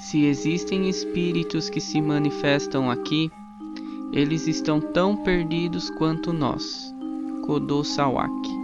Se existem espíritos que se manifestam aqui, eles estão tão perdidos quanto nós. Kodosawaki